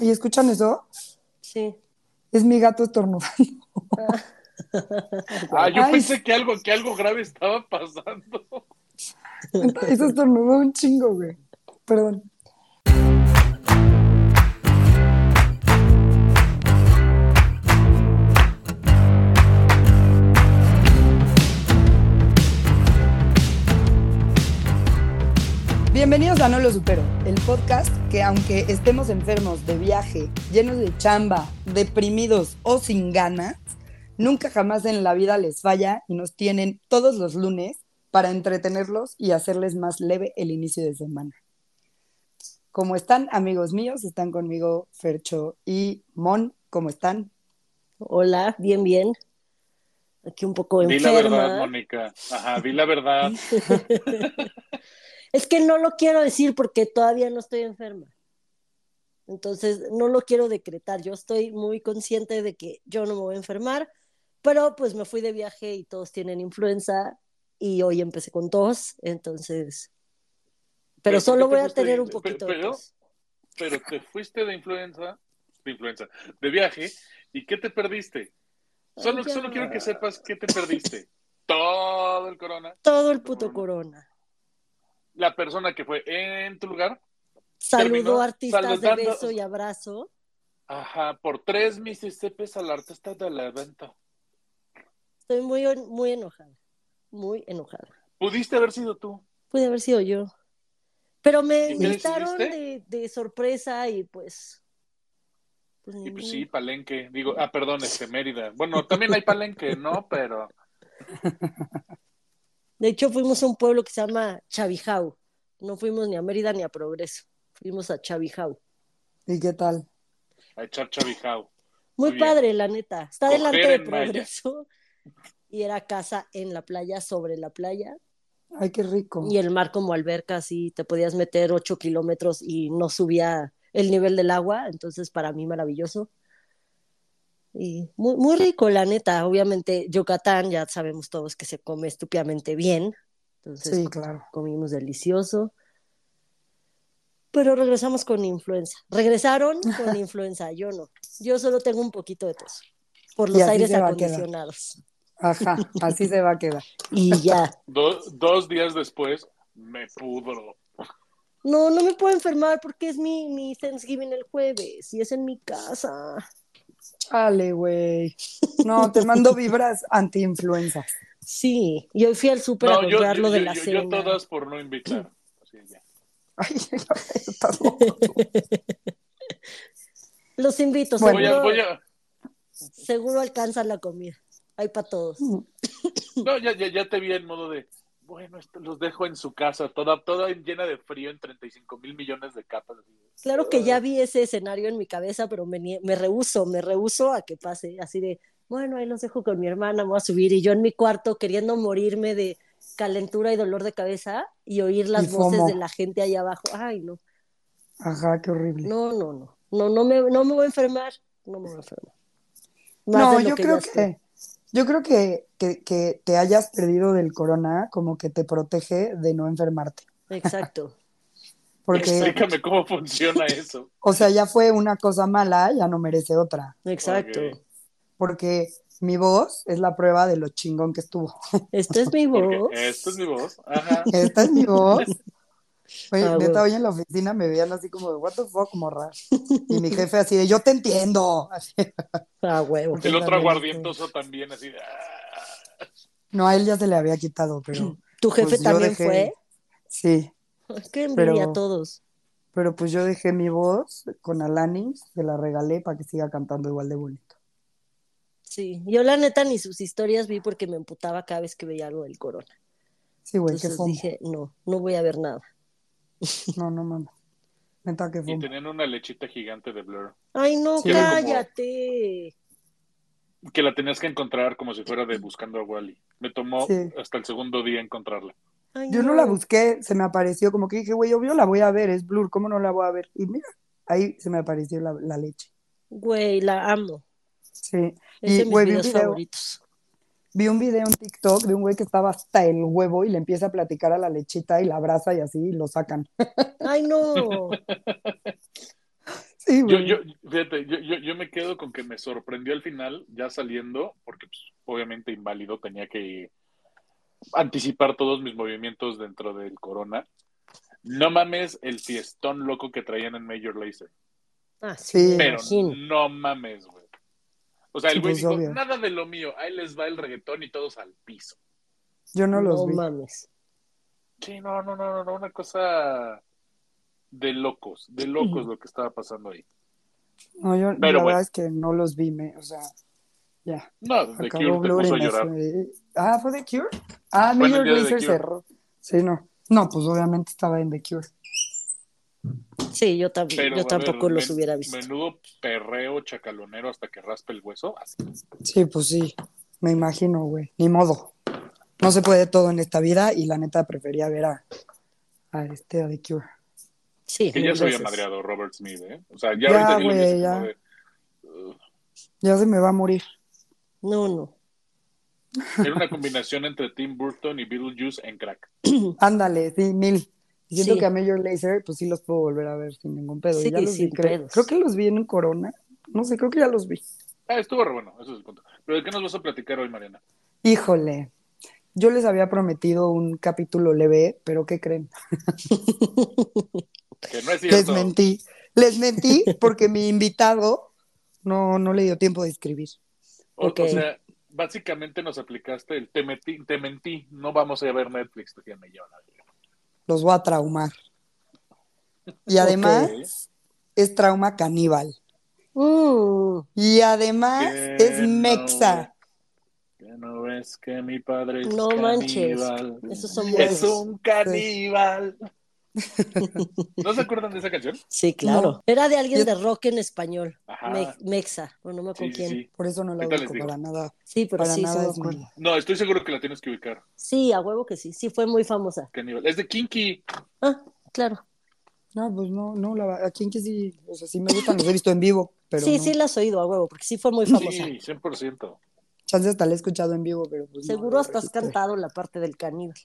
¿Y escuchan eso? Sí. Es mi gato estornudando. Ah, yo Ay. pensé que algo, que algo grave estaba pasando. Eso estornudó un chingo, güey. Perdón. Bienvenidos a No Lo Supero, el podcast que aunque estemos enfermos de viaje, llenos de chamba, deprimidos o sin ganas, nunca jamás en la vida les falla y nos tienen todos los lunes para entretenerlos y hacerles más leve el inicio de semana. ¿Cómo están, amigos míos? Están conmigo Fercho y Mon. ¿Cómo están? Hola, bien, bien. Aquí un poco Di la verdad, enferma. Mónica. Ajá, di la verdad. Es que no lo quiero decir porque todavía no estoy enferma. Entonces, no lo quiero decretar. Yo estoy muy consciente de que yo no me voy a enfermar, pero pues me fui de viaje y todos tienen influenza y hoy empecé con tos, entonces... Pero, Pero ¿por solo voy a tener de- un poquito de pero- tos. Pero te fuiste de influenza, de influenza, de viaje, ¿y qué te perdiste? Solo, Ay, solo quiero que sepas qué te perdiste. Todo el corona. Todo el puto corona. La persona que fue en tu lugar, Saludó artistas de beso y abrazo. ajá, por tres Mississippis al artista del evento. Estoy muy, muy enojada. Muy enojada. Pudiste haber sido tú. Pude haber sido yo. Pero me ¿Y qué invitaron de, de sorpresa y pues. pues Y pues sí, Palenque. Digo, ah, perdón, este Mérida. Bueno, también hay Palenque, ¿no? Pero De hecho, fuimos a un pueblo que se llama Chavijau. No fuimos ni a Mérida ni a Progreso. Fuimos a Chavijau. ¿Y qué tal? a echar chavijao. Muy, Muy bien. padre, la neta. Está Coger delante de. Progreso. Y era casa en la playa, sobre la playa. Ay, qué rico. Y el mar como alberca, así te podías meter ocho kilómetros y no subía el nivel del agua. Entonces, para mí, maravilloso. Y muy, muy rico, la neta. Obviamente, Yucatán, ya sabemos todos que se come estúpidamente bien. Entonces, Sí, claro. comimos delicioso. Pero regresamos con influenza. Regresaron con influenza, yo no. Yo solo tengo un poquito de tos por los aires acondicionados. Ajá, así se va a quedar. Y ya. Do- dos días después, me pudro. No, no me puedo enfermar porque es mi, mi Thanksgiving el jueves y es en mi casa. Chale, güey. No, te mando vibras anti-influenza. Sí, y hoy fui al súper a No, yo, comprar yo, lo de yo- la yo- cena. yo todas por no invitar. Así ya. Ay, estás loco. Los invito, Bueno. Voy a, seguro, voy a- seguro alcanzan la comida. Hay para todos. no, ya, ya, ya te vi en modo de, bueno, esto los dejo en su casa, toda, toda llena de frío en 35 mil millones de capas. Claro que ya vi ese escenario en mi cabeza, pero me, nie- me rehuso, me rehuso a que pase. Así de, bueno, ahí los dejo con mi hermana, me voy a subir. Y yo en mi cuarto queriendo morirme de calentura y dolor de cabeza y oír las Y voces de la gente ahí abajo. Ay, no, Ajá, qué horrible. no, no, no. No, no me, no me voy a enfermar. No me voy a enfermar. Más No, de lo yo que creo ya estoy. Yo creo que, que, que te hayas perdido del corona como que te protege de no enfermarte. Exacto. Porque, Explícame cómo funciona eso. o sea, ya fue una cosa mala, ya no merece otra. Exacto. Porque mi voz es la prueba de lo chingón que estuvo. Esta es mi Porque voz. esta es mi voz. Ajá. Esta es mi voz. Oye, Ah, neta, hoy en la oficina me veían así como de, what the fuck, morra. Y mi jefe así de, yo te entiendo. Así. Ah, huevo. El otro aguardientoso también, así de, ah. No, a él ya se le había quitado, pero ¿Tu jefe Pues también dejé- fue? sí. Qué envidia Pero- a todos. Pero pues yo dejé mi voz con Alanis, se la regalé para que siga cantando igual de bonito. Sí, yo la neta ni sus historias vi porque me emputaba cada vez que veía algo del corona. Sí, güey, qué Entonces dije, no, no voy a ver nada. No, no mames. Neta, qué Y tenían una lechita gigante de Blur. Ay, no, Sí. cállate. Que la tenías que encontrar como si fuera de buscando a Wally. Me tomó Sí. hasta el segundo día encontrarla. Ay, Yo no la busqué, se me apareció como que dije, güey, obvio la voy a ver, es Blur, ¿cómo no la voy a ver? Y mira, ahí se me apareció la, la leche. Güey, la amo. Sí. Es Y, de mis güey, vi un videos video, favoritos. Vi un video en TikTok de un güey que estaba hasta el huevo y le empieza a platicar a la lechita y la abraza y así y lo sacan. Ay, no. Sí, Yo, güey. yo, fíjate, yo, yo, yo me quedo con que me sorprendió al final, ya saliendo, porque pues, obviamente inválido, tenía que anticipar todos mis movimientos dentro del corona. No mames el fiestón loco que traían en Major Lazer. Ah, Sí. Pero imagino. no mames, güey. O sea, el güey pues, dijo, obvio. nada de lo mío, ahí les va el reggaetón y todos al piso. Yo no los no vi. mames. Sí, no, no, no, no, no, una cosa de locos, de locos lo que estaba pasando ahí. No, yo Pero la bueno. verdad es que no los vi, me, o sea, ya. No, The Acabó Cure te Blur puso y a me llorar. fue- Ah, ¿fue The Cure? Ah, The Lazer Cure. cerró. Sí, no. No, pues obviamente estaba en The Cure. Sí, yo, tam- Pero, yo tampoco ver, los men- hubiera visto. Menudo perreo chacalonero hasta que raspe el hueso. Así. Sí, pues sí, me imagino, güey. Ni modo. No se puede todo en esta vida y la neta prefería ver a, a este, a The Cure. Sí, Que ya se había madreado Robert Smith, ¿eh? O sea, ya, Ya, ahorita ya. de, uh, Ya se me va a morir. No, no. Era una combinación entre Tim Burton y Beetlejuice en crack. Ándale, sí, mil. Y Siento Sí. que a Major Lazer, pues sí los puedo volver a ver sin ningún pedo. Sí, ya los vi, sin creo, creo que los vi en Corona. No sé, creo que ya los vi. Ah, estuvo re bueno, eso es el punto. Pero ¿de qué nos vas a platicar hoy, Mariana? Híjole, yo les había prometido un capítulo leve, pero ¿qué creen? Que no es Les cierto. mentí. Les mentí porque mi invitado no, no le dio tiempo de escribir. O, Ok. o sea, básicamente nos aplicaste el te mentí, te mentí, no vamos a ver Netflix, te me llevan a ver. Los voy a traumar. Y además es trauma caníbal. Mm, Y además es no, mexa. Que no ves que mi padre es no manches. caníbal. Esos son Yes. Es buenos. un caníbal. ¿No se acuerdan de esa canción? Sí, claro. Era de alguien de rock en español. Me- Mexa. O no me acuerdo Sí, quién. sí. Por eso no la ubico para nada. Sí, pero Para sí, nada me es mi- No, estoy seguro que la tienes que ubicar. Sí, a huevo que sí. Sí, fue muy famosa. Caníbal. Es de Kinky. Ah, claro. No, pues no, no, la, a que sí, o sea, sí me gustan, los he visto en vivo, pero sí, no. sí la has oído a huevo, porque sí fue muy famosa. Sí, 100%. Chance hasta la he escuchado en vivo, pero pues Seguro hasta has cantado la parte del caníbal.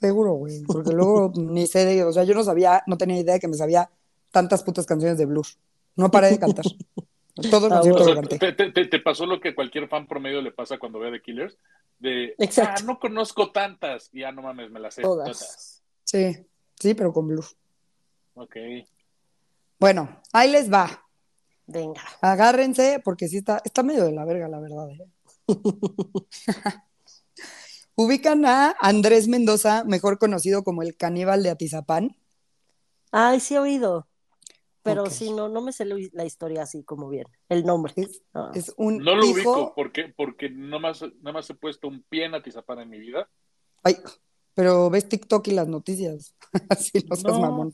Seguro, güey, porque luego ni sé de, o sea, yo no sabía, no tenía idea de que me sabía tantas putas canciones de blues. No paré de cantar. Todo Ah, O sea, te, te- te- te pasó lo que cualquier fan promedio le pasa cuando ve The Killers. De, Exacto. ah, no conozco tantas. Y ya no mames, me las sé Todas. todas. Sí, sí, pero con blues. Ok. Bueno, ahí les va. Venga. Agárrense, porque sí está, está medio de la verga, la verdad. ¿eh? Ubican a Andrés Mendoza, mejor conocido como el caníbal de Atizapán. Ay, sí he oído. Pero Ok. sí, no, no me sé la historia así como bien. El nombre. Es, Ah. es un No lo hijo. ubico. ¿Por qué? Porque no más, nada más he puesto un pie en Atizapán en mi vida. Ay, pero ves TikTok y las noticias. Así no seas No. mamón.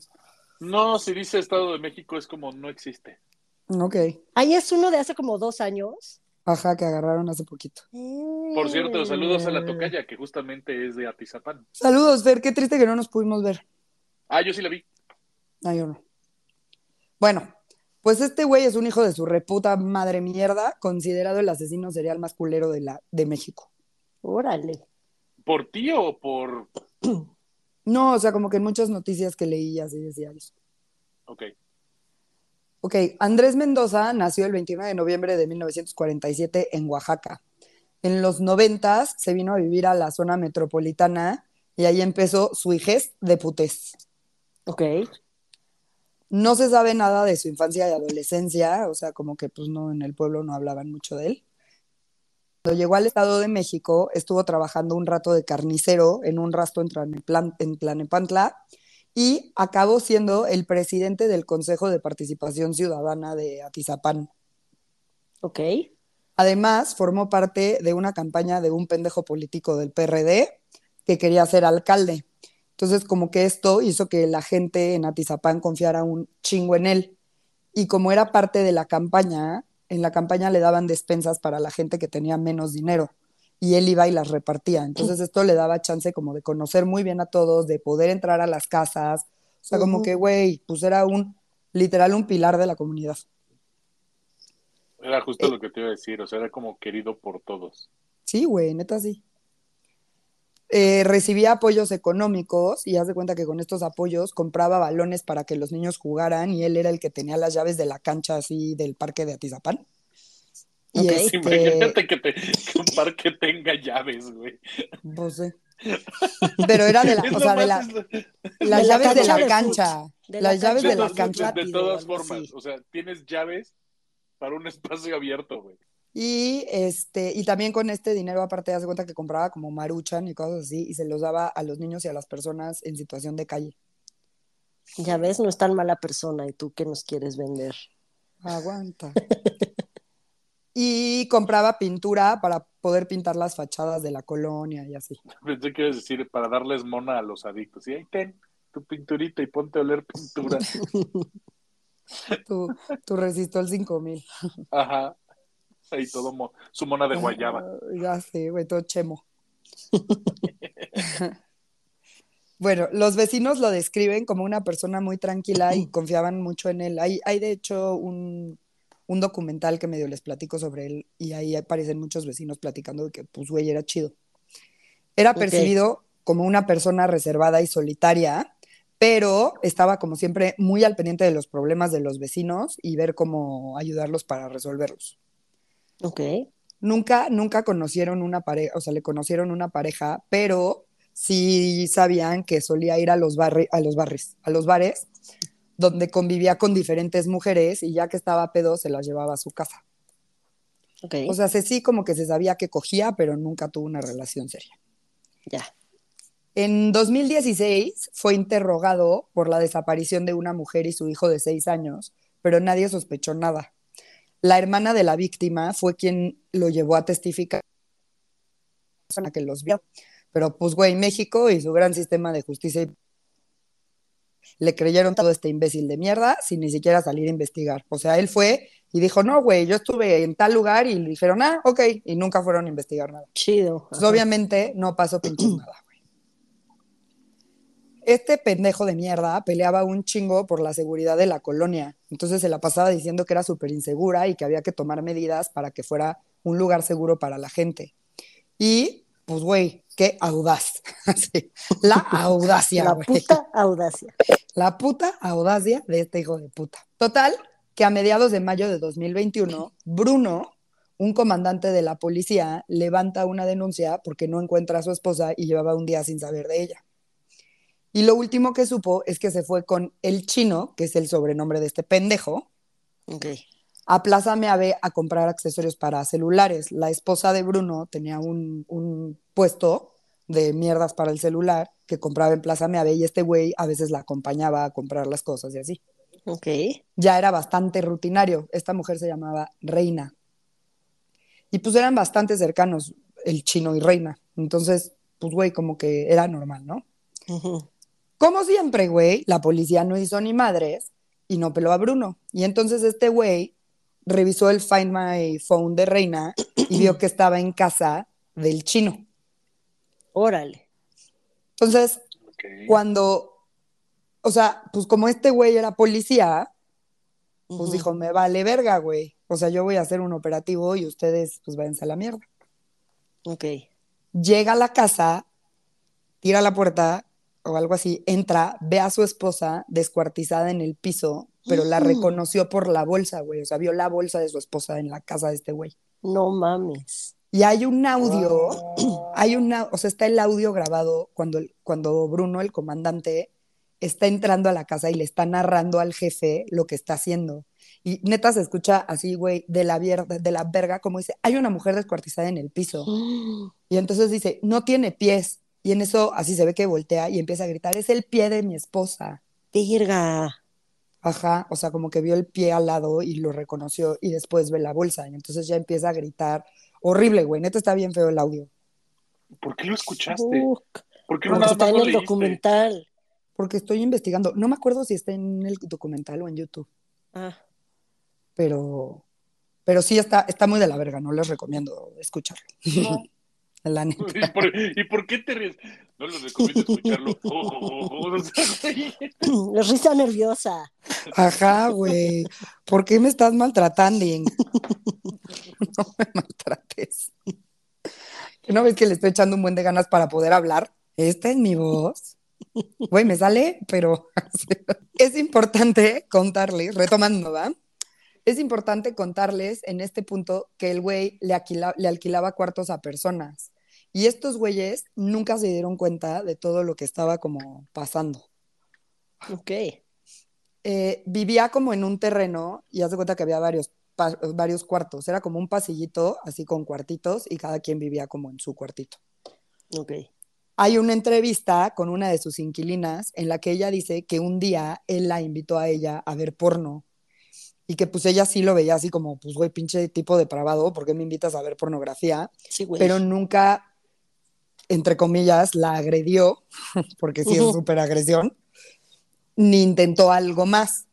No, si dice Estado de México es como no existe. Ok. Ahí es uno de hace como dos años. Ajá, que agarraron hace poquito. Por cierto, saludos a la tocaya, que justamente es de Atizapán. Saludos, Fer. Qué triste que no nos pudimos ver. Ah, yo sí la vi. Ah, yo no. Bueno, pues este güey es un hijo de su reputa madre mierda, considerado el asesino serial más culero de, la, de México. Órale. ¿Por ti o por...? No, o sea, como que en muchas noticias que leí así decía eso. Ok. Ok, Andrés Mendoza nació el 29 de noviembre de 1947 en Oaxaca. En los 90 se vino a vivir a la zona metropolitana y ahí empezó su hijez de putés. Ok. No se sabe nada de su infancia y adolescencia, o sea, como que pues no, en el pueblo no hablaban mucho de él. Cuando llegó al Estado de México, estuvo trabajando un rato de carnicero en un rastro en, Tlanepantla y acabó siendo el presidente del Consejo de Participación Ciudadana de Atizapán. Ok. Además, formó parte de una campaña de un pendejo político del PRD que quería ser alcalde. Entonces, como que esto hizo que la gente en Atizapán confiara un chingo en él. Y como era parte de la campaña, en la campaña le daban despensas para la gente que tenía menos dinero. Y él iba y las repartía. Entonces, esto le daba chance como de conocer muy bien a todos, de poder entrar a las casas. O sea, como que, güey, pues era un, literal, un pilar de la comunidad. Era justo Eh. lo que te iba a decir, o sea, era como querido por todos. Sí, güey, neta sí. eh, recibía apoyos económicos y haz de cuenta que con estos apoyos compraba balones para que los niños jugaran y él era el que tenía las llaves de la cancha así del parque de Atizapán. Y Ok. este, Imagínate que, te- que un parque tenga llaves, güey. pues, sí. Pero era de la, o sea, de la, es las De la llaves de la cancha, de las llaves cancha de la cancha. de todas formas, o sea, tienes llaves para un espacio abierto, güey. Y este, y también con este dinero, aparte, hace cuenta que compraba como maruchan y cosas así, y se los daba a los niños y a las personas en situación de calle. Ya ves, no es tan mala persona y tú qué nos quieres vender. Aguanta. Y compraba pintura para poder pintar las fachadas de la colonia y así. Pensé que ibas decir para darles mona a los adictos. Y ahí ten tu pinturita y ponte a oler pintura. Tu, tu resistol 5000. Ajá. Ahí todo mo- su mona de guayaba. Ya sé, güey, todo chemo. Bueno, los vecinos lo describen como una persona muy tranquila y confiaban mucho en él. Hay, hay de hecho un, un documental que medio les platico sobre él y ahí aparecen muchos vecinos platicando de que, pues, güey, era chido. Era percibido como una persona reservada y solitaria, pero estaba como siempre muy al pendiente de los problemas de los vecinos y ver cómo ayudarlos para resolverlos. Ok. Nunca, nunca conocieron una pareja, o sea, le conocieron una pareja, pero sí sabían que solía ir a los barri- a los barris, a los bares, donde convivía con diferentes mujeres y ya que estaba pedo se las llevaba a su casa. Ok. O sea, se- sí como que se sabía que cogía, pero nunca tuvo una relación seria. ya. En 2016 fue interrogado por la desaparición de una mujer y su hijo de seis años, pero nadie sospechó nada. La hermana de la víctima fue quien lo llevó a testificar persona que los vio. Pero pues, güey, México y su gran sistema de justicia y- le creyeron todo este imbécil de mierda sin ni siquiera salir a investigar. O sea, él fue y dijo, no, güey, yo estuve en tal lugar y le dijeron, ah, ok, y nunca fueron a investigar nada. Chido. Pues obviamente no pasó pinches nada, güey. Este pendejo de mierda peleaba un chingo por la seguridad de la colonia. Entonces se la pasaba diciendo que era súper insegura y que había que tomar medidas para que fuera un lugar seguro para la gente. Y, pues, güey, qué audaz. Sí, La audacia, La puta audacia. La puta audacia de este hijo de puta. Total, que a mediados de mayo de 2021, Bruno, un comandante de la policía, levanta una denuncia porque no encuentra a su esposa y llevaba un día sin saber de ella. Y lo último que supo es que se fue con el chino, que es el sobrenombre de este pendejo, Ok. a Plaza Meave a comprar accesorios para celulares. La esposa de Bruno tenía un, un puesto de mierdas para el celular que compraba en Plaza Meave y este güey a veces la acompañaba a comprar las cosas y así. Ok. Ya era bastante rutinario. Esta mujer se llamaba Reina. Y pues eran bastante cercanos el chino y Reina. Entonces, pues güey, como que era normal, ¿no? Como siempre, güey, la policía no hizo ni madres y no peló a Bruno. Y entonces este güey revisó el Find My Phone de Reina y vio que estaba en casa del chino. Órale. Entonces, cuando, o sea, pues como este güey era policía, pues dijo, me vale verga, güey. O sea, yo voy a hacer un operativo y ustedes, pues váyanse a la mierda. Ok. Llega a la casa, tira la puerta o algo así, entra, ve a su esposa descuartizada en el piso, pero la reconoció por la bolsa, güey. O sea, vio la bolsa de su esposa en la casa de este güey. No mames. Y hay un audio, Ah. Hay una, o sea, está el audio grabado cuando, cuando Bruno, el comandante, está entrando a la casa y le está narrando al jefe lo que está haciendo. Y neta se escucha así, güey, de la, de la verga, como dice, hay una mujer descuartizada en el piso. Y entonces dice, no tiene pies. Y en eso así se ve que voltea y empieza a gritar, es el pie de mi esposa. Verga. Ajá, o sea, como que vio el pie al lado y lo reconoció y después ve la bolsa. Y entonces ya empieza a gritar. Horrible, güey, neta está bien feo el audio. ¿Por qué lo escuchaste? Fuck. ¿Por qué no Porque nada está más en lo el leíste? documental. Porque estoy investigando. No me acuerdo si está en el documental o en YouTube, Ah. pero, pero sí está, está muy de la verga, no les recomiendo escucharlo. La neta. ¿Y por, ¿Y por qué te ríes? No les recomiendo escucharlo. Oh, oh, oh, o sea, güey. Es risa nerviosa. Ajá, güey. ¿Por qué me estás maltratando? No me maltrates. ¿No ves que le estoy echando un buen de ganas para poder hablar? Esta es mi voz. Güey, me sale, pero es importante contarles, retomando, ¿va? Es importante contarles en este punto que el güey le, le alquilaba cuartos a personas. Y estos güeyes nunca se dieron cuenta de todo lo que estaba como pasando. Ok. Eh, vivía como en un terreno y hace cuenta que había varios, varios cuartos. Era como un pasillito, así con cuartitos, y cada quien vivía como en su cuartito. Ok. Hay una entrevista con una de sus inquilinas en la que ella dice que un día él la invitó a ella a ver porno y que pues ella sí lo veía así como, pues güey, pinche tipo depravado, ¿por qué me invitas a ver pornografía? Sí, güey. Pero nunca, entre comillas, la agredió, porque sí es súper agresión ni intentó algo más.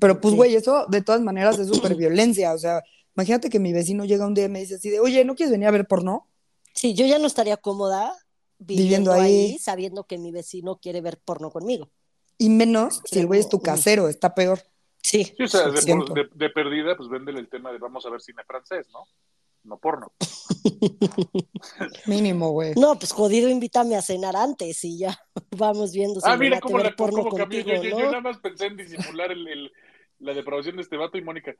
Pero pues, güey, eso de todas maneras es súper violencia. O sea, imagínate que mi vecino llega un día y me dice así de, oye, ¿no quieres venir a ver porno? Sí, yo ya no estaría cómoda viviendo, ahí. sabiendo que mi vecino quiere ver porno conmigo. Y menos si el güey es tu casero, está peor. Sí. o sea, de, de, perdida, pues véndele el tema de vamos a ver cine francés, ¿no? No porno. Mínimo, güey. No, pues jodido, invítame a cenar antes y ya vamos viendo si Ah, mira cómo la porno contigo, yo, yo, nada más pensé en disimular el, la depravación de este vato y Mónica,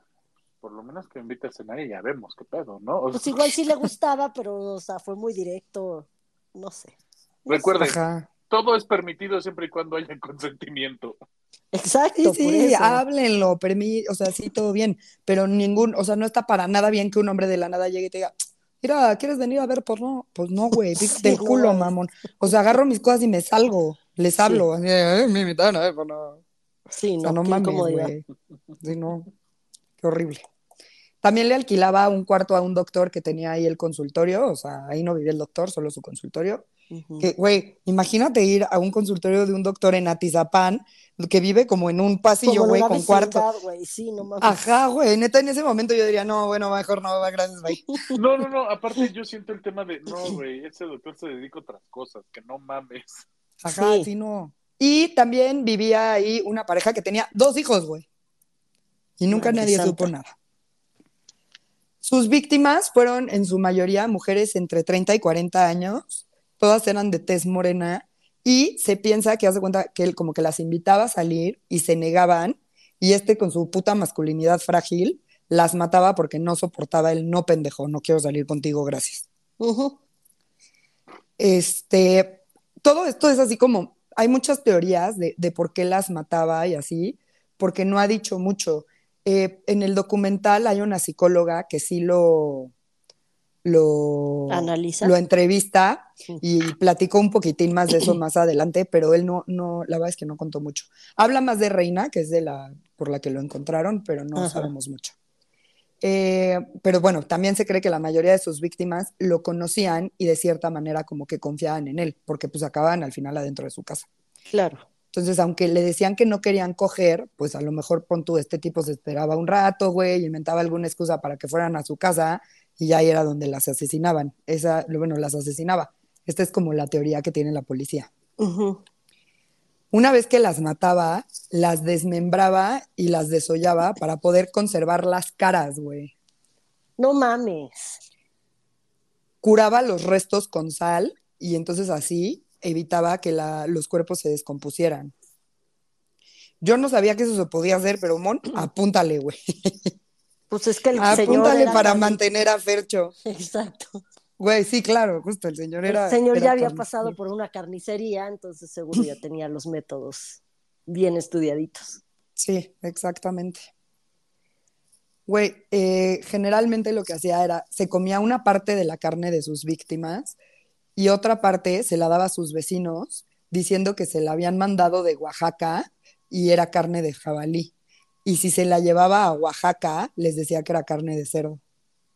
por lo menos que me invite a cenar y ya vemos qué pedo, ¿no? pues igual sí le gustaba, pero, o sea, fue muy directo, no sé. Recuerden, todo es permitido siempre y cuando haya consentimiento. Exacto. Sí, sí, háblenlo, o sea, sí, todo bien, pero ningún, o sea, no está para nada bien que un hombre de la nada llegue y te diga, mira, ¿quieres venir a ver porno? Pues no, güey, fíjate el culo, mamón. O sea, agarro mis cosas y me salgo, les hablo, me invitan a ver porno. Sí, no, o sea, no mames, güey. Sí, no, qué horrible. También le alquilaba un cuarto a un doctor que tenía ahí el consultorio, o sea, ahí no vivía el doctor, solo su consultorio. Que, güey, imagínate ir a un consultorio de un doctor en Atizapán que vive como en un pasillo, güey, con cuarto. Sí, no mames. Ajá, güey, neta, en ese momento yo diría, no, bueno, mejor no, gracias, bye. No, no, no, aparte yo siento el tema de, no, güey, ese doctor se dedica a otras cosas, que no mames. Ajá, sí, no. Y también vivía ahí una pareja que tenía dos hijos, güey. Y nunca nadie supo nada. Sus víctimas fueron en su mayoría mujeres entre 30 y 40 años, todas eran de tez morena y se piensa que hace cuenta que él como que las invitaba a salir y se negaban y este con su puta masculinidad frágil las mataba porque no soportaba el no pendejo, no quiero salir contigo, gracias. Este, todo esto es así como, hay muchas teorías de, de, por qué las mataba y así, porque no ha dicho mucho. Eh, en el documental hay una psicóloga que sí lo, lo, Analiza. lo entrevista y platicó un poquitín más de eso más adelante, pero él no, no, la verdad es que no contó mucho. Habla más de Reina, que es de la por la que lo encontraron, pero no sabemos mucho. Eh, pero bueno, también se cree que la mayoría de sus víctimas lo conocían y de cierta manera como que confiaban en él, porque pues acababan al final adentro de su casa. Claro. Entonces, aunque le decían que no querían coger, pues a lo mejor pon tú, este tipo se esperaba un rato, güey, inventaba alguna excusa para que fueran a su casa y ya era donde las asesinaban. Esa, bueno, las asesinaba. Esta es como la teoría que tiene la policía. Una vez que las mataba, las desmembraba y las desollaba para poder conservar las caras, güey. No mames. Curaba los restos con sal y entonces así evitaba que los cuerpos se descompusieran. Yo no sabía que eso se podía hacer, pero Mon, apúntale, güey. Pues es que el Apúntale para mantener a Fercho. Exacto. Güey, sí, claro, justo, el señor era... El señor ya había pasado por una carnicería, entonces seguro ya tenía los métodos bien estudiaditos. Sí, exactamente. Güey, eh, generalmente lo que hacía era, se comía una parte de la carne de sus víctimas y otra parte se la daba a sus vecinos diciendo que se la habían mandado de Oaxaca y era carne de jabalí. Y si se la llevaba a Oaxaca, les decía que era carne de cerdo.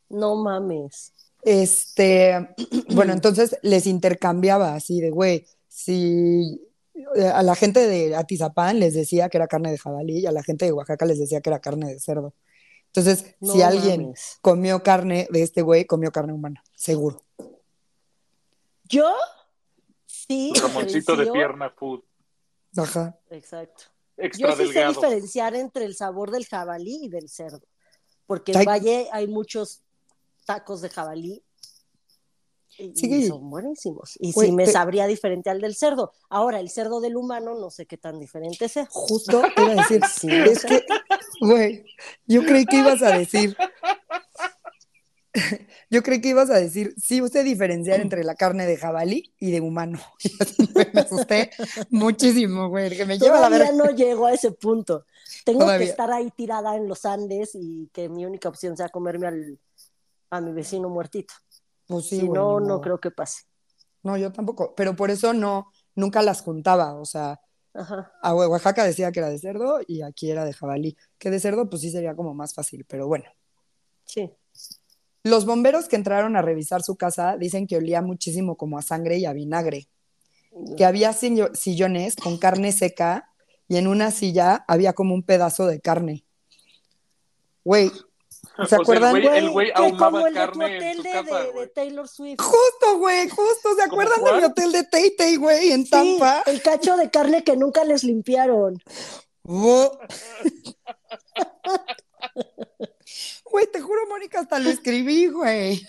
No mames. Este, bueno, entonces les intercambiaba así de, güey, si eh, a la gente de Atizapán les decía que era carne de jabalí y a la gente de Oaxaca les decía que era carne de cerdo. Entonces, si alguien comió carne de este güey, comió carne humana, seguro. Yo sí. Ramoncito de pierna food. Ajá. Exacto. Yo sí sé diferenciar entre el sabor del jabalí y del cerdo. Porque en Valle hay muchos tacos de jabalí. Y, Sí. y son buenísimos. Y sí me te- sabría diferente al del cerdo. Ahora, el cerdo del humano no sé qué tan diferente sea. Justo te iba a decir, Sí, es que, güey, yo creí que ibas a decir, yo creí que ibas a decir, sí, usted diferenciar entre la carne de jabalí y de humano. Me asusté muchísimo, güey, que me lleva a la Todavía verga. no llego a ese punto. Tengo Todavía. que estar ahí tirada en los Andes y que mi única opción sea comerme al, a mi vecino muertito. Pues sí, si güey, no, no creo que pase. No, yo tampoco, pero por eso no, nunca las juntaba, o sea, Ajá. a Oaxaca decía que era de cerdo y aquí era de jabalí, que de cerdo pues sí sería como más fácil, pero bueno. Sí. Los bomberos que entraron a revisar su casa dicen que olía muchísimo como a sangre y a vinagre, que había sillo- sillones con carne seca y en una silla había como un pedazo de carne. Güey, O ¿se sea, el acuerdan? güey- el güey como el de tu carne en hotel de, casa, de- güey. de Taylor Swift. Justo, güey, justo, ¿se ¿Cómo acuerdan de mi hotel de Tay Tay, güey, en Sí, Tampa? el cacho de carne que nunca les limpiaron. Oh. Güey, te juro, Mónica, hasta lo escribí, güey.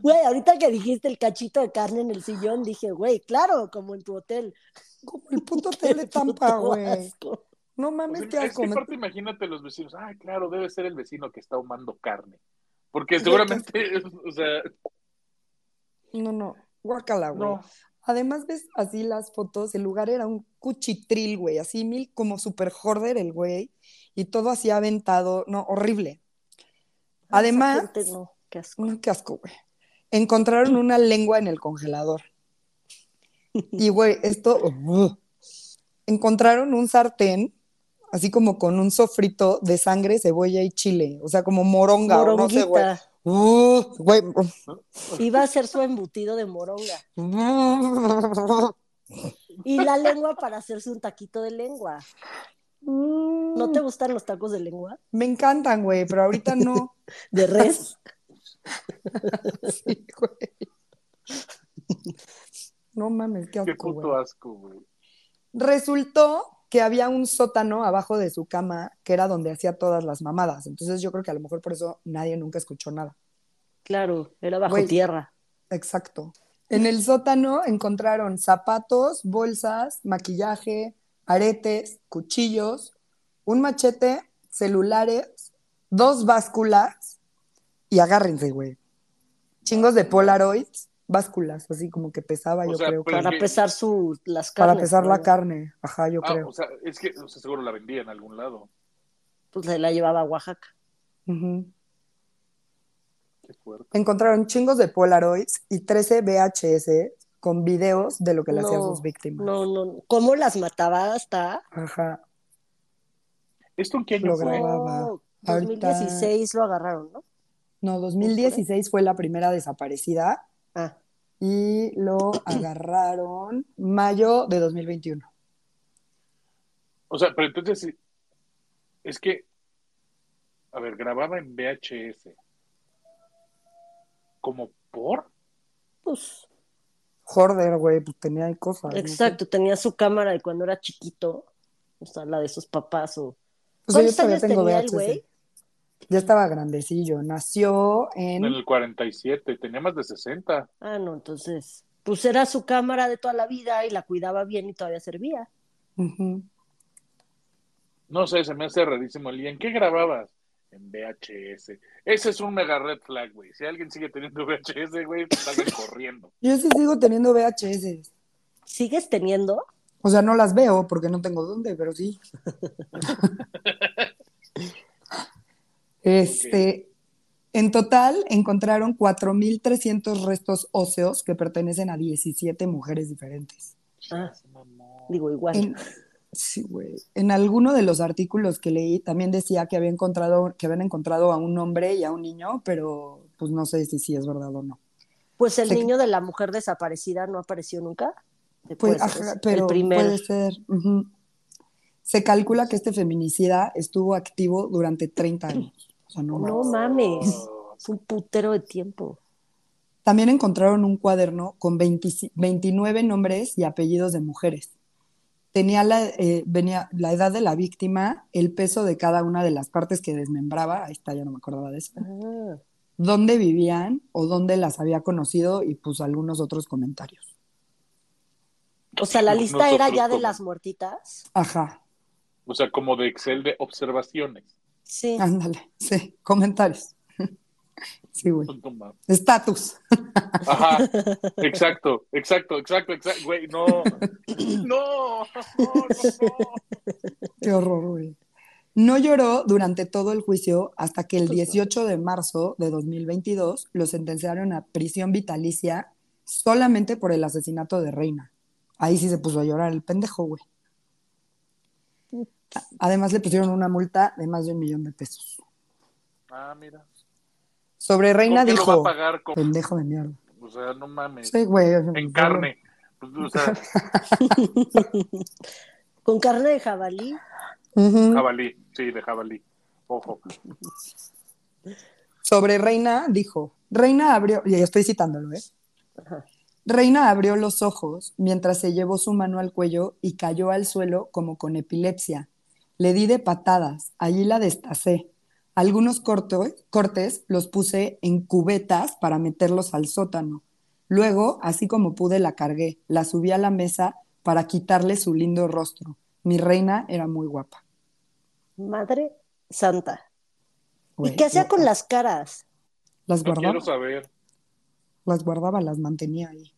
Güey, ahorita que dijiste el cachito de carne en el sillón, dije, güey, claro, como en tu hotel. Como el puto hotel de Tampa, güey. asco. No O mames, sea, qué es asco. que aparte imagínate los vecinos, ay, claro, debe ser el vecino que está ahumando carne. Porque seguramente, o sea, No, no, guácala, güey. no. Además, ves así las fotos, el lugar era un cuchitril, güey, así mil, como super hoarder el güey, y todo así aventado, no, horrible. Además, no, qué asco. no, qué asco, güey. Encontraron una lengua en el congelador. Y, güey, esto, ugh. encontraron un sartén, así como con un sofrito de sangre, cebolla y chile, o sea, como moronga, o no sé, güey. Moronguita. Uh, güey. Iba a ser su embutido de moronga. Y la lengua para hacerse un taquito de lengua. ¿No te gustan los tacos de lengua? Me encantan, güey, pero ahorita no. De res. Sí, güey. No mames, qué Qué asco, puto güey. asco, güey. Resultó que había un sótano abajo de su cama que era donde hacía todas las mamadas. Entonces yo creo que a lo mejor por eso nadie nunca escuchó nada. Claro, era bajo tierra. Exacto. En el sótano encontraron zapatos, bolsas, maquillaje, aretes, cuchillos, un machete, celulares, dos básculas y agárrense, güey. Chingos de Polaroids, básculas, así como que pesaba, O yo sea, creo pero- Para que- pesar su, las para carnes. pesar la ¿no? carne. Ajá, yo Ah, creo. o sea, es que o sea, seguro la vendía en algún lado. Pues se la llevaba a Oaxaca. Ujú. Qué fuerte. Encontraron chingos de Polaroids y 13 VHS con videos de lo que le hacían No, sus víctimas. No, no. ¿Cómo las mataba hasta? Ajá. ¿Esto en qué año Lo fue? grababa. No, Ahorita- 2016 lo agarraron, ¿no? No, 2016 fue la primera desaparecida Ah, y lo agarraron mayo de 2021. O sea, pero entonces es que, a ver, grababa en VHS. ¿Como por? pues Jorder, güey, pues tenía ahí cosas. no sé. exacto, tenía su cámara de cuando era chiquito, o sea, la de sus papás o... Pues yo ¿Cuántos todavía años tengo tenía el VHS. güey? Ya estaba grandecillo. Nació En en. el 47, tenía más de 60. Ah, no, entonces, pues era su cámara de toda la vida y la cuidaba bien y todavía servía. No sé, se me hace rarísimo. ¿Y en qué grababas? En VHS. Ese es un mega red flag, güey. Si alguien sigue teniendo VHS, güey, pues salgan corriendo. Yo sí sigo teniendo VHS. ¿Sigues teniendo? O sea, no las veo porque no tengo dónde, pero sí. Este, en total encontraron 4.300 restos óseos que pertenecen a 17 mujeres diferentes. Ah, digo, igual. En, sí, güey. En alguno de los artículos que leí también decía que había encontrado, que habían encontrado a un hombre y a un niño, pero pues no sé si sí es verdad o no. Pues el se- niño de la mujer desaparecida no apareció nunca. Pues, ajá, pero el primero. puede ser. Se calcula que este feminicida estuvo activo durante 30 años. O sea, no No mames. mames, es un putero de tiempo. También encontraron un cuaderno con 20 29 nombres y apellidos de mujeres. Tenía la, eh, venía la edad de la víctima, el peso de cada una de las partes que desmembraba, ahí está, ya no me acordaba de eso, Ah, dónde vivían o dónde las había conocido y puso algunos otros comentarios. O sea, la lista Nosotros era ya de las muertitas. Ajá, O sea, como de Excel de observaciones. Sí. ándale, sí, comentarios. Sí, güey. Estatus. Ajá, exacto, exacto, exacto, exacto, güey, no, no, no, no, no. Qué horror, güey. No lloró durante todo el juicio hasta que el Pues no. 18 de marzo de 2022 lo sentenciaron a prisión vitalicia solamente por el asesinato de Reina. Ahí sí se puso a llorar el pendejo, güey. Además le pusieron una multa de más de un millón de pesos. Ah, mira. Sobre Reina ¿Con qué lo va a dijo, pagar? Con, pendejo de mierda. o sea, no mames. Sí, güey. En carne. Pues, o sea, Con carne de jabalí. Jabalí, sí, de jabalí. Ojo. Sobre Reina dijo, Reina abrió, y estoy citándolo, ¿eh? Ajá. Reina abrió los ojos mientras se llevó su mano al cuello y cayó al suelo como con epilepsia. Le di de patadas, allí la destacé. Algunos corto- cortes los puse en cubetas para meterlos al sótano. Luego, así como pude, la cargué, la subí a la mesa para quitarle su lindo rostro. Mi reina era muy guapa. Madre santa. Güey, ¿Y qué hacía con las caras? Las No guardaba, quiero saber. las guardaba, las mantenía ahí.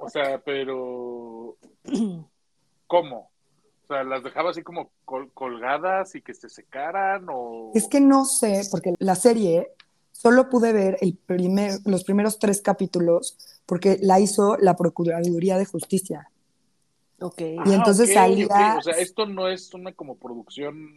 O sea, pero. ¿Cómo? O sea, ¿las dejaba así como col- colgadas y que se secaran? O... Es que no sé, porque la serie solo pude ver el primer, los primeros tres capítulos porque la hizo la Procuraduría de Justicia. Ok. Ah, y entonces ok, salía-. O sea, esto no es una como producción.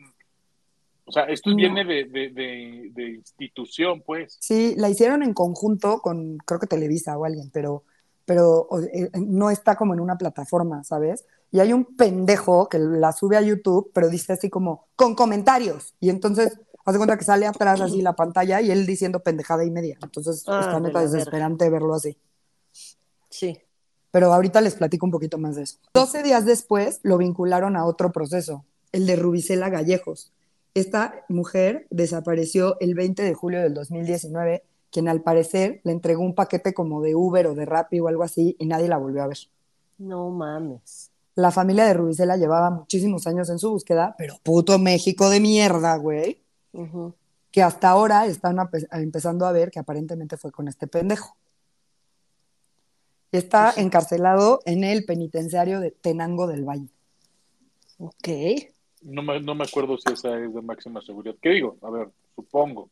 O sea, esto No. viene de, de, de, de institución, pues. Sí, la hicieron en conjunto con, creo que Televisa o alguien, pero, pero o- eh, no está como en una plataforma, ¿sabes? Y hay un pendejo que la sube a YouTube, pero dice así como, con comentarios. Y entonces, hace cuenta que sale atrás así la pantalla y él diciendo pendejada y media. Entonces, Ah, está neta desesperante verlo así. Sí. pero ahorita les platico un poquito más de eso. 12 días después lo vincularon a otro proceso, el de Rubicela Gallejos. Esta mujer desapareció el 20 de julio del 2019, quien al parecer le entregó un paquete como de Uber o de Rappi o algo así y nadie la volvió a ver. No mames. La familia de Rubicela llevaba muchísimos años en su búsqueda, pero puto México de mierda, güey, que hasta ahora están empezando a ver que aparentemente fue con este pendejo. Está encarcelado en el penitenciario de Tenango del Valle. Ok. No me, no me acuerdo si esa es de máxima seguridad. ¿Qué digo? A ver, supongo.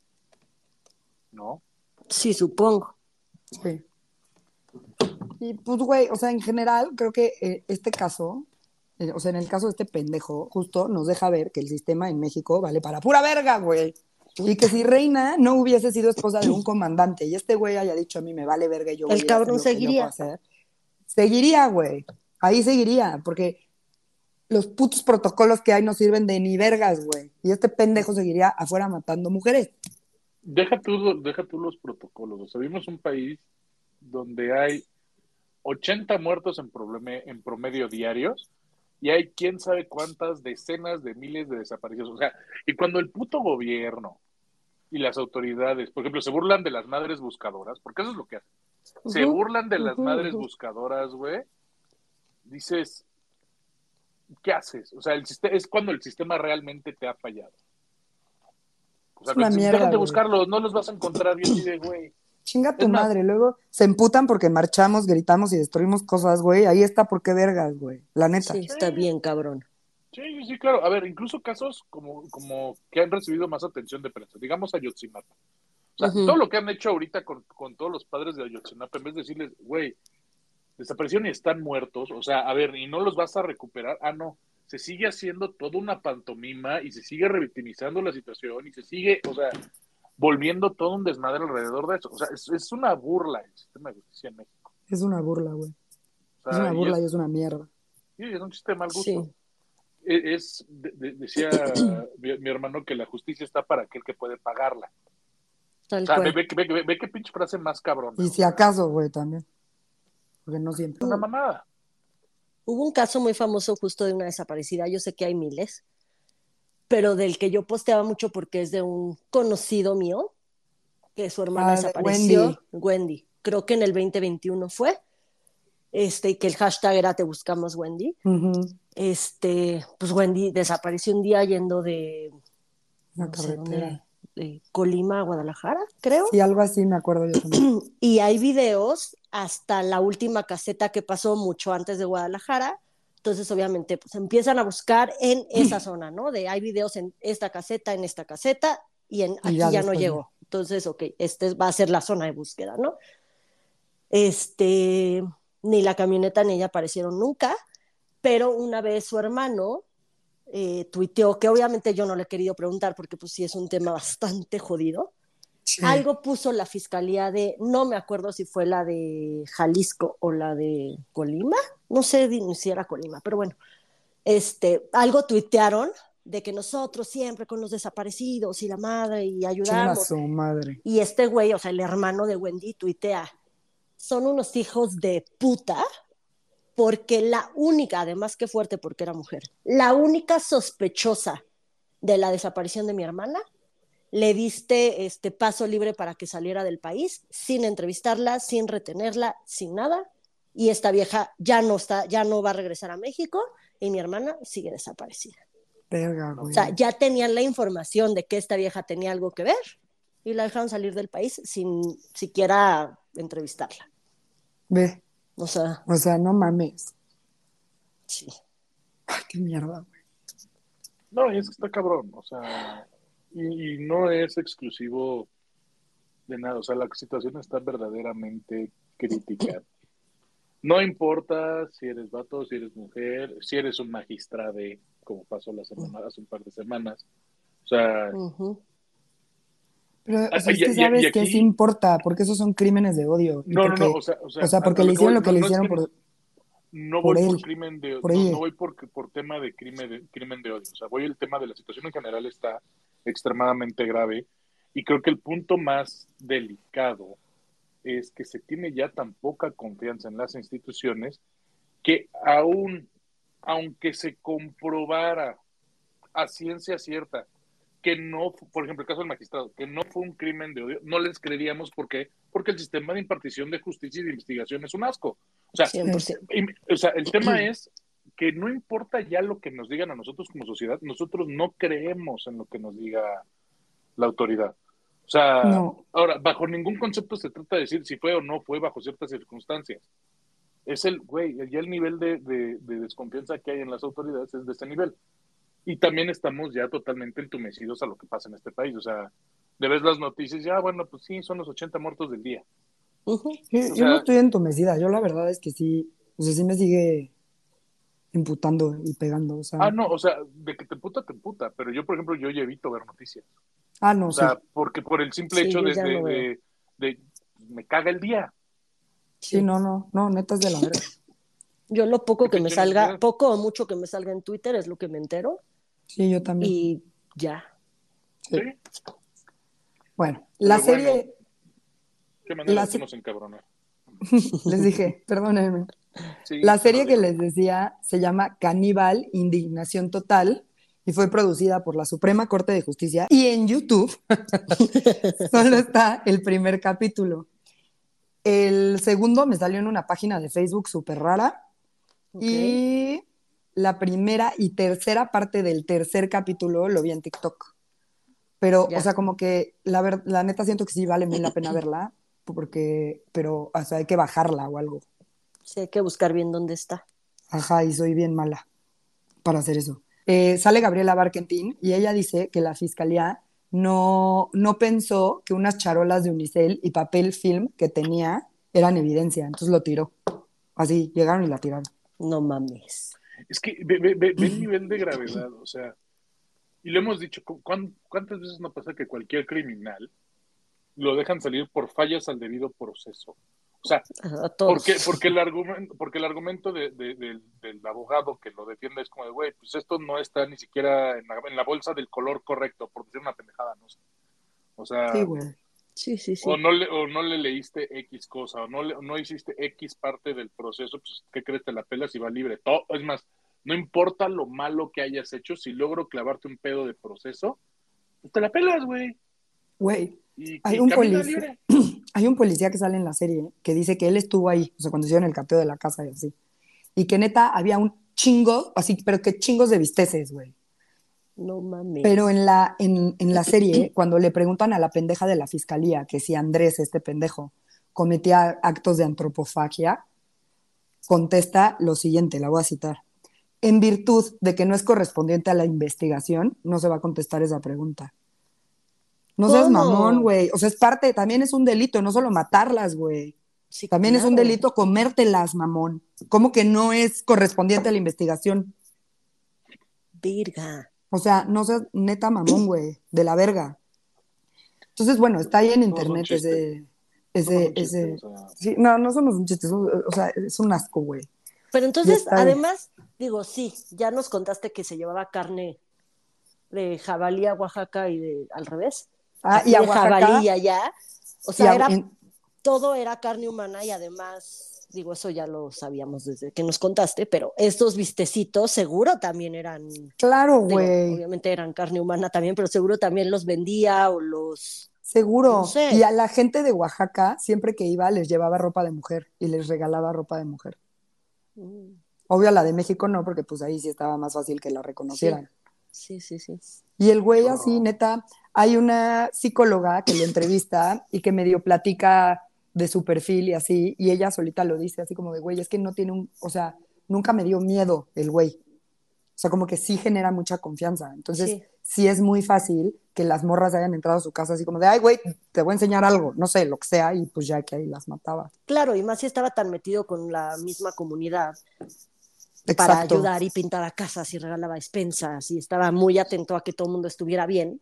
¿No? Sí, supongo. Sí. Y pues, güey, o sea, en general, creo que eh, este caso, eh, o sea, en el caso de este pendejo, justo nos deja ver que el sistema en México vale para pura verga, güey. Y que si Reina no hubiese sido esposa de un comandante y este güey haya dicho a mí me vale verga y yo voy El a hacer cabrón que yo seguiría. puedo hacer", seguiría, güey. Ahí seguiría, porque los putos protocolos que hay no sirven de ni vergas, güey. Y este pendejo seguiría afuera matando mujeres. Deja tú, deja tú los protocolos. O sea, vimos un país donde hay 80 muertos en, en promedio diarios y hay quién sabe cuántas decenas de miles de desaparecidos. O sea, y cuando el puto gobierno y las autoridades, por ejemplo, se burlan de las madres buscadoras, porque eso es lo que hacen. Se burlan de las madres buscadoras, güey. Dices, ¿qué haces? O sea, el es cuando el sistema realmente te ha fallado. O sea, dejan de buscarlos, no los vas a encontrar bien así de, güey. Chinga tu Es más- madre, luego se emputan porque marchamos, gritamos y destruimos cosas, güey. Ahí está por qué vergas, güey. La neta. Sí, está bien, cabrón. Sí, sí, sí, claro. A ver, incluso casos como, como que han recibido más atención de prensa. Digamos Ayotzinapa. O sea, todo lo que han hecho ahorita con, con todos los padres de Ayotzinapa, en vez de decirles, güey, desaparecieron y están muertos, o sea, a ver, y no los vas a recuperar. Ah, no. Se sigue haciendo toda una pantomima y se sigue revictimizando la situación y se sigue, o sea, volviendo todo un desmadre alrededor de eso. O sea, es, es una burla el sistema de justicia en México. Es una burla, güey. O Es una y burla es- y es una mierda. Sí, es un chiste de mal gusto. Sí. E- Es, de- de- decía mi, mi hermano que la justicia está para aquel que puede pagarla. Tal O sea, ve, cual. ve, ve, ve- ve qué pinche frase más cabrón. Y si acaso, güey, también. Porque no siempre. Una mamada. Hubo un caso muy famoso justo de una desaparecida, yo sé que hay miles, pero del que yo posteaba mucho porque es de un conocido mío, que su hermana Ah, de desapareció, Wendy. Creo que en el 2021 fue. Este, y que el hashtag era Te buscamos Wendy. Este, pues Wendy desapareció un día yendo de, La no sé, de, Colima a Guadalajara, creo. Sí, algo así me acuerdo yo también. Y hay videos hasta la última caseta que pasó mucho antes de Guadalajara. Entonces, obviamente, pues empiezan a buscar en esa zona, ¿no? De hay videos en esta caseta, en esta caseta, y en Y aquí ya ya, no llegó. Entonces, ok, este va a ser la zona de búsqueda, ¿no? Este, ni la camioneta ni ella aparecieron nunca, pero una vez su hermano eh, tuiteó, que obviamente yo no le he querido preguntar porque pues sí es un tema bastante jodido, Sí. algo puso la fiscalía de, no me acuerdo si fue la de Jalisco o la de Colima, no sé si era Colima, pero bueno, este, algo tuitearon de que nosotros siempre con los desaparecidos y la madre y ayudamos. su madre. Y este güey, o sea, el hermano de Wendy, tuitea, son unos hijos de puta, porque la única, además que fuerte porque era mujer, la única sospechosa de la desaparición de mi hermana, le diste este paso libre para que saliera del país, sin entrevistarla, sin retenerla, sin nada, y esta vieja ya no está, ya no va a regresar a México, y mi hermana sigue desaparecida. Verga, güey. O sea, ya tenían la información de que esta vieja tenía algo que ver y la dejaron salir del país sin siquiera entrevistarla. Ve, O sea, o sea, no mames. sí. Ay, qué mierda, güey. No, y es que está cabrón, o sea, y, y no es exclusivo de nada, o sea, la situación está verdaderamente crítica. No importa si eres vato, si eres mujer, si eres un magistrado, como pasó la semana, hace un par de semanas. O sea. Pero, o sea, es que y- sabes y que sí importa, porque esos son crímenes de odio. no, no, porque, no, o sea, o sea, o sea, porque le hicieron lo que no- le no es hicieron que por... no por voy por crimen de por no, no voy por, por tema de crimen de crimen de odio, o sea, voy el tema de la situación en general está extremadamente grave y creo que el punto más delicado es que se tiene ya tan poca confianza en las instituciones que aún aunque se comprobara a ciencia cierta que no, por ejemplo, el caso del magistrado, que no fue un crimen de odio, no les creeríamos por qué, porque el sistema de impartición de justicia y de investigación es un asco. O sea, 100%. y- o sea, el tema es que no importa ya lo que nos digan a nosotros como sociedad, nosotros no creemos en lo que nos diga la autoridad. O sea, No. ahora, bajo ningún concepto se trata de decir si fue o no fue bajo ciertas circunstancias. Es el, güey, ya el nivel de, de- de desconfianza que hay en las autoridades es de ese nivel. Y también estamos ya totalmente entumecidos a lo que pasa en este país. O sea, de ves las noticias, ya, bueno, pues sí, son los 80 muertos del día. O yo sea- no estoy entumecida, yo la verdad es que sí, o sea, sí me sigue imputando y pegando, o sea, Ah, no, o sea, de que te puta, te puta. Pero yo, por ejemplo, yo ya evito ver noticias. ah, no, O sí, sea, porque por el simple Sí, hecho de, de- me caga el día. sí, no, no, no, neta es de la verga. Yo lo poco que ¿Qué me salga, ver? poco o mucho que me salga en Twitter es lo que me entero Sí, yo también. y ya. Sí. Bueno, la Pero bueno. serie, Qué manera La de se- nos encabronar. les dije, perdónenme, Sí, la serie que les decía se llama Caníbal, Indignación Total y fue producida por la Suprema Corte de Justicia y en YouTube solo está el primer capítulo. El segundo me salió en una página de Facebook súper rara y la primera y tercera parte del tercer capítulo lo vi en TikTok. Pero, Ya. o sea, como que la, ver- la neta siento que sí vale muy la pena verla, porque, pero, o sea, hay que bajarla o algo. Sí, hay que buscar bien dónde está. Ajá, y soy bien mala para hacer eso. Eh, sale Gabriela Barkentin y ella dice que la fiscalía no, no pensó que unas charolas de unicel y papel film que tenía eran evidencia, entonces lo tiró. Así, llegaron y la tiraron. No mames. Es que ve, ve- ve- ve el nivel de gravedad, o sea, y lo hemos dicho, ¿cu- cuán- ¿cuántas veces no pasa que cualquier criminal lo dejan salir por fallas al debido proceso? O sea, A todos. porque, porque el argumento, porque el argumento de- de- del, del abogado que lo defiende es como de, güey, pues esto no está ni siquiera en la, en la bolsa del color correcto, por decir una pendejada, no sé. O sea, Sí, güey. Sí, sí, sí. o no le, o no le leíste X cosa, o no, le- no hiciste X parte del proceso, pues ¿qué crees? Te la pelas y va libre. Todo, es más, no importa lo malo que hayas hecho, si logro clavarte un pedo de proceso, pues te la pelas, güey. Güey, Hay un, policía, libre. hay un policía que sale en la serie que dice que él estuvo ahí, o sea, cuando hicieron el cateo de la casa y así. Y que neta había un chingo, así, pero que chingos de visteces, güey. No mames. Pero en la, en, en la serie, cuando le preguntan a la pendeja de la fiscalía que si Andrés, este pendejo, cometía actos de antropofagia, contesta lo siguiente, la voy a citar. En virtud de que no es correspondiente a la investigación, no se va a contestar esa pregunta. No seas ¿Cómo? mamón, güey. O sea, es parte, también es un delito, no solo matarlas, güey. Sí, También es un delito comértelas, mamón. ¿Cómo que no es correspondiente a la investigación? Virga. O sea, no seas neta mamón, güey, de la verga. Entonces, bueno, está ahí en No, internet chistes. ese, No, ese, un chiste, ese. o sea, Sí, no, no somos un chiste, o sea, es un asco, güey. Pero entonces, además, digo, sí, ya nos contaste que se llevaba carne de jabalí a Oaxaca y de al revés. Ah, y a de Oaxaca, jabalí y allá. O sea, era, en- todo era carne humana y además, digo, eso ya lo sabíamos desde que nos contaste, pero estos vistecitos seguro también eran, claro, güey, obviamente eran carne humana también, pero seguro también los vendía o los... seguro. no sé. Y a la gente de Oaxaca, siempre que iba, les llevaba ropa de mujer y les regalaba ropa de mujer. Mm, Obvio, a la de México no, porque pues ahí sí estaba más fácil que la reconocieran. Sí, sí, sí. Y el güey así, neta, hay una psicóloga que lo entrevista y que medio platica de su perfil y así, y ella solita lo dice así como de, güey, es que no tiene un, o sea, nunca me dio miedo el güey. O sea, como que sí genera mucha confianza. Entonces, Sí. sí. es muy fácil que las morras hayan entrado a su casa así como de, ay, güey, te voy a enseñar algo, no sé, lo que sea, y pues ya que ahí las mataba. Claro, y más si estaba tan metido con la misma comunidad para ayudar y pintaba casas y regalaba despensas y estaba muy atento a que todo el mundo estuviera bien,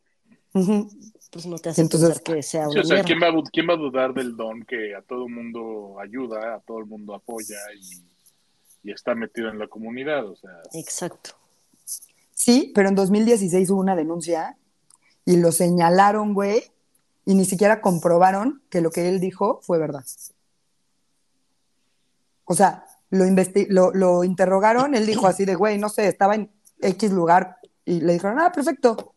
Pues no te hace Entonces- pensar que sea Sí, una o sea, mierda. ¿quién va, a, quién va a dudar del don que a todo el mundo ayuda, a todo el mundo apoya y, y está metido en la comunidad? O sea, Exacto. Sí, pero en 2016 hubo una denuncia y lo señalaron, güey, y ni siquiera comprobaron que lo que él dijo fue verdad. O sea, lo, lo, lo interrogaron, él dijo así de, güey, no sé, estaba en X lugar y le dijeron, ah, perfecto.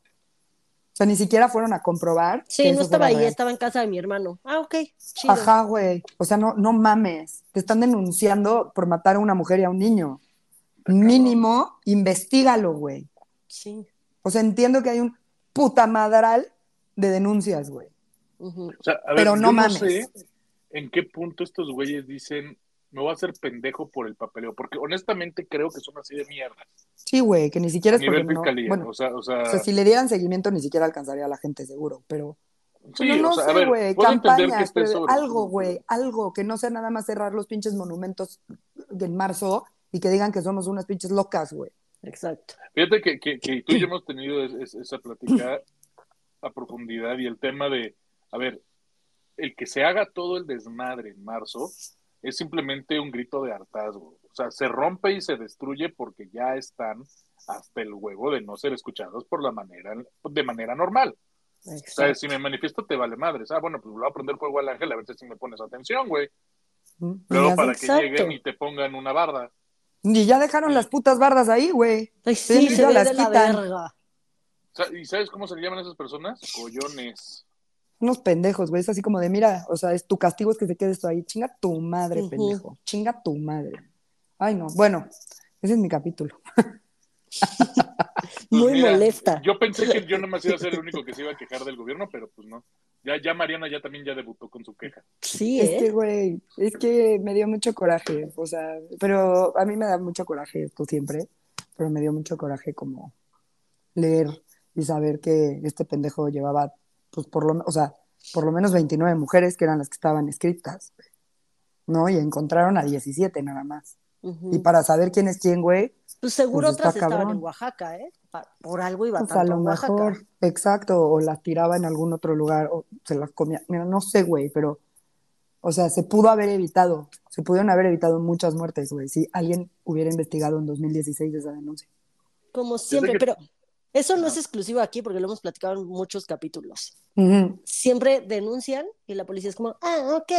O sea, ni siquiera fueron a comprobar. Sí, no estaba ahí, real. estaba en casa de mi hermano. Ah, ok, chido. Ajá, güey. O sea, no, no mames. Te están denunciando por matar a una mujer y a un niño. Mínimo, investigalo, güey. Sí. O sea, entiendo que hay un puta madral de denuncias, güey. ujú. o sea, a ver, Pero no yo mames. no sé en qué punto estos güeyes dicen, me voy a hacer pendejo por el papeleo, porque honestamente creo que son así de mierda. Sí, güey, que ni siquiera A es porque nivel no. fiscalía. Bueno, o sea, o sea, o sea, si le dieran seguimiento ni siquiera alcanzaría a la gente seguro, pero. sí, no o sea, a sé, ver, güey, que campañas, pero sobre- algo, güey, algo, que no sea nada más cerrar los pinches monumentos en marzo y que digan que somos unas pinches locas, güey. Exacto. Fíjate que, que, que tú y yo hemos tenido es- es- esa plática a profundidad y el tema de, a ver, el que se haga todo el desmadre en marzo es simplemente un grito de hartazgo. O sea, se rompe y se destruye porque ya están hasta el huevo de no ser escuchados por la manera, de manera normal. O sea, si me manifiesto te vale madres. Ah, bueno, pues voy a prender fuego al ángel a ver si me pones atención, güey. Luego ya, para Exacto. que lleguen y te pongan una barda. y ya dejaron las putas bardas ahí, güey. Ay, Sí, sí, ya se ve las de la quitan. verga. ¿Y sabes cómo se le llaman a esas personas? Collones. Unos pendejos, güey. Es así como de, mira, o sea, es tu castigo es que se quede esto ahí. Chinga tu madre, pendejo. Chinga tu madre. Ay, no. Bueno, ese es mi capítulo. Pues Muy mira, molesta. Yo pensé que yo nomás iba a ser el único que se iba a quejar del gobierno, pero pues no. Ya, ya Mariana ya también ya debutó con su queja. Sí, Es ¿eh? que, güey, es que me dio mucho coraje. O sea, pero a mí me da mucho coraje esto siempre. Pero me dio mucho coraje como leer y saber que este pendejo llevaba, pues por lo, o sea, por lo menos 29 mujeres que eran las que estaban escritas. ¿No? Y encontraron a 17 nada más. Y para saber quién es quién, güey, Pues seguro pues otras estaban cabrón. en Oaxaca, ¿eh? Por algo iba pues a tanto lo a Oaxaca. mejor, exacto, o las tiraba en algún otro lugar, o se las comía. Mira, no sé, güey, pero, o sea, se pudo haber evitado, se pudieron haber evitado muchas muertes, güey, si alguien hubiera investigado en 2016 esa denuncia. Como siempre, que- pero eso no es exclusivo aquí porque lo hemos platicado en muchos capítulos. Siempre denuncian y la policía es como, ah, ok.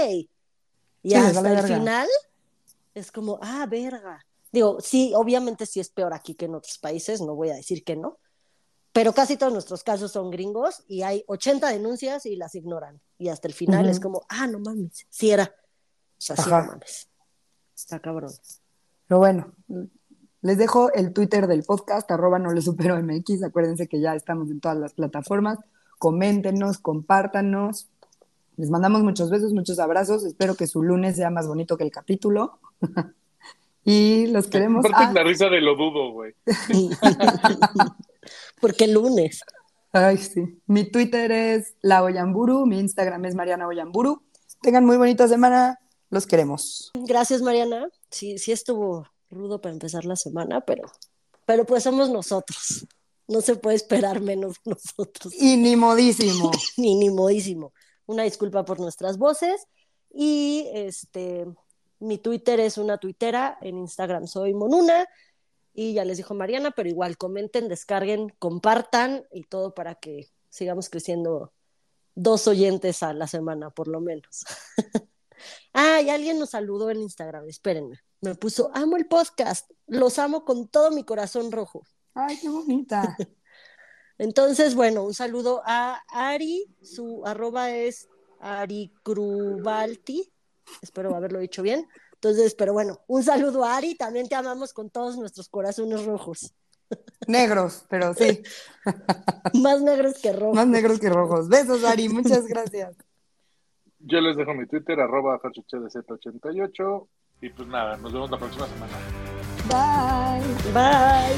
Y Sí, hasta el verga. final es como, ah, verga. Digo, sí, obviamente sí es peor aquí que en otros países, no voy a decir que no, pero casi todos nuestros casos son gringos y hay 80 denuncias y las ignoran. Y hasta el final es como, ah, no mames, sí era. O sea, sí, Ajá. no mames. Está cabrón. Pero bueno, les dejo el Twitter del podcast, arroba no le supero MX. Acuérdense que ya estamos en todas las plataformas. Coméntenos, compártanos. Les mandamos muchos besos, muchos abrazos. Espero que su lunes sea más bonito que el capítulo. y los queremos. Aparte Ah, la risa de lo dudo, güey. Porque el lunes. ay, sí. Mi Twitter es la Oyamburu, mi Instagram es Mariana Oyamburu. Tengan muy bonita semana. Los queremos. Gracias, Mariana. Sí, sí estuvo rudo para empezar la semana, pero, pero pues somos nosotros. No se puede esperar menos nosotros. Y ni modísimo. Ni, ni modísimo. Una disculpa por nuestras voces. Y este, mi Twitter es una tuitera, en Instagram soy Monuna. Y ya les dijo Mariana, pero igual comenten, descarguen, compartan y todo para que sigamos creciendo dos oyentes a la semana, por lo menos. ah, y alguien nos saludó en Instagram, espérenme. Me puso, amo el podcast, los amo con todo mi corazón rojo. Ay, qué bonita. Entonces, bueno, un saludo a Ari, su arroba es Aricrubalti, espero haberlo dicho bien. Entonces, pero bueno, un saludo a Ari, también te amamos con todos nuestros corazones rojos, Negros, pero sí, más negros que rojos. más negros que rojos. Besos, Ari, muchas gracias. Yo les dejo mi Twitter, arroba ferchuchedz88. Y pues nada, nos vemos la próxima semana. Bye. Bye.